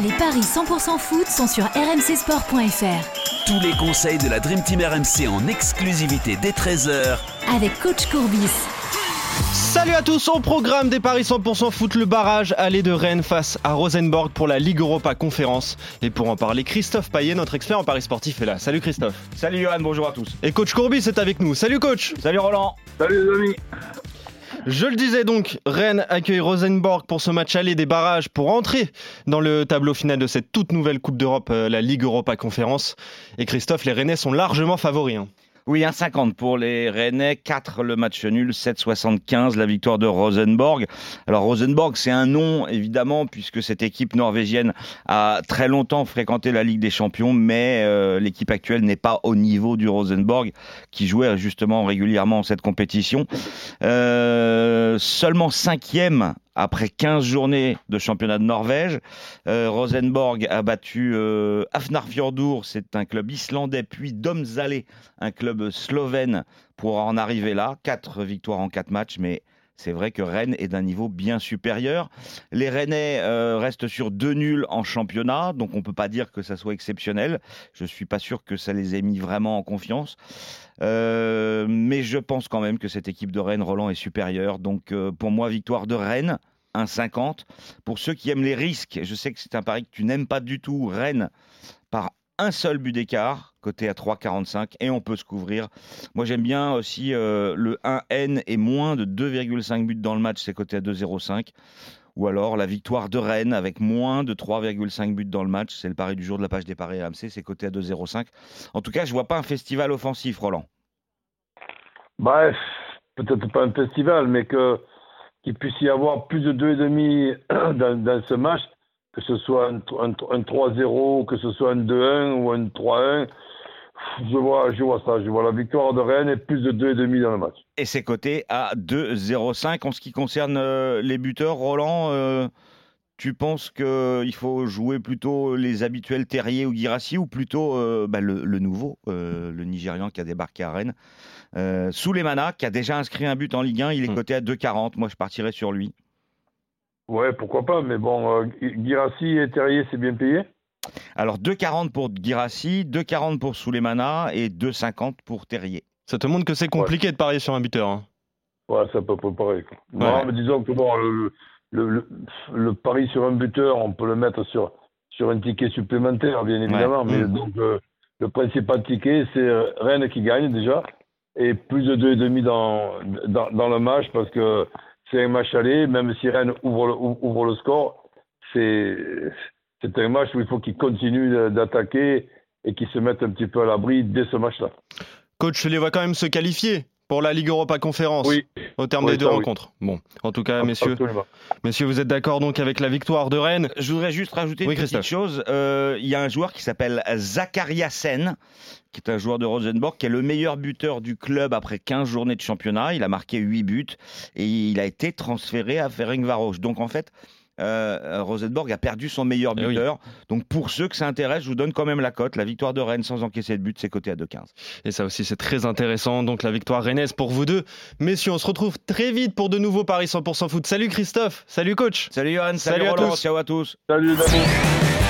Les paris 100% foot sont sur rmcsport.fr. Tous les conseils de la Dream Team RMC en exclusivité dès 13h avec coach Courbis. Salut à tous, on programme des paris 100% foot le barrage aller de Rennes face à Rosenborg pour la Ligue Europa Conférence. Et pour en parler, Christophe Paillet, notre expert en paris sportif, est là. Salut Christophe. Salut Johan, bonjour à tous. Et coach Courbis est avec nous. Salut coach. Salut Roland. Salut les amis. Je le disais donc, Rennes accueille Rosenborg pour ce match aller des barrages pour entrer dans le tableau final de cette toute nouvelle Coupe d'Europe, euh, la Ligue Europa Conférence. Et Christophe, les Rennais sont largement favoris. hein. Oui, 1,50 pour les Rennais, 4 le match nul, 7,75 la victoire de Rosenborg. Alors Rosenborg, c'est un nom évidemment puisque cette équipe norvégienne a très longtemps fréquenté la Ligue des Champions, mais euh, l'équipe actuelle n'est pas au niveau du Rosenborg qui jouait justement régulièrement cette compétition. Euh, seulement cinquième après 15 journées de championnat de Norvège. Euh, Rosenborg a battu euh, Hafnarfjordur, c'est un club islandais, puis Domzale, un club slovène, pour en arriver là. Quatre victoires en quatre matchs, mais c'est vrai que Rennes est d'un niveau bien supérieur. Les Rennais euh, restent sur deux nuls en championnat, donc on ne peut pas dire que ça soit exceptionnel. Je ne suis pas sûr que ça les ait mis vraiment en confiance. Euh, mais je pense quand même que cette équipe de Rennes, Roland, est supérieure. Donc pour moi, victoire de Rennes, 1,50. Pour ceux qui aiment les risques, je sais que c'est un pari que tu n'aimes pas du tout, Rennes, par un seul but d'écart, côté à 3,45, et on peut se couvrir. Moi, j'aime bien aussi euh, le 1N et moins de 2,5 buts dans le match, c'est côté à 2,05. Ou alors la victoire de Rennes avec moins de 3,5 buts dans le match, c'est le pari du jour de la page des paris AMC, c'est côté à 2,05. En tout cas, je vois pas un festival offensif, Roland. Bref, peut-être pas un festival, mais que qu'il puisse y avoir plus de 2,5 dans, ce match, que ce soit un 3-0, que ce soit un 2-1 ou un 3-1. Je vois, je vois ça, je vois la victoire de Rennes et plus de 2,5 dans le match. Et c'est coté à 2,05. En ce qui concerne euh, les buteurs, Roland, euh, tu penses qu'il faut jouer plutôt les habituels Terrier ou Girassi ou plutôt euh, bah, le, le nouveau, euh, le Nigérian qui a débarqué à Rennes euh, Souleymana, qui a déjà inscrit un but en Ligue 1, il est Hmm. coté à 2,40. Moi, je partirais sur lui. Ouais, pourquoi pas, mais bon, euh, Guirassi et Terrier, c'est bien payé? Alors 2,40 pour Girassi, 2,40 pour Souleymana et 2,50 pour Terrier. Ça te montre que c'est compliqué de parier sur un buteur. hein. Ouais, ça peut pas pareil. quoi. Ouais. Non, mais disons que bon, le, le, le, le pari sur un buteur, on peut le mettre sur, sur un ticket supplémentaire, bien évidemment. Mais Mm. donc, euh, le principal ticket, c'est euh, Rennes qui gagne déjà. Et plus de 2,5 dans, dans, dans le match, parce que c'est un match aller, même si Rennes ouvre le, ouvre le score, c'est c'est un match où il faut qu'ils continuent d'attaquer et qu'ils se mettent un petit peu à l'abri dès ce match-là. Coach, les vois quand même se qualifier pour la Ligue Europa Conférence Oui, au terme des deux ça, oui. rencontres. Bon, en tout cas, messieurs, absolument. messieurs, vous êtes d'accord donc avec la victoire de Rennes Je voudrais juste rajouter Oui, une petite chose. Euh, Il y a un joueur qui s'appelle Zakaria Sen, qui est un joueur de Rosenborg, qui est le meilleur buteur du club après 15 journées de championnat. Il a marqué 8 buts et il a été transféré à Ferencvaros. Donc en fait, euh, Rosenborg a perdu son meilleur Eh oui. buteur. Donc pour ceux que ça intéresse, je vous donne quand même la cote. La victoire de Rennes sans encaisser de but, c'est coté à 2,15. Et ça aussi, c'est très intéressant. Donc, la victoire rennaise pour vous deux. Messieurs, on se retrouve très vite pour de nouveaux paris 100% foot. Salut Christophe. Salut coach. Salut Johan, salut, Salut à Roland, tous. ciao à tous. Salut amis.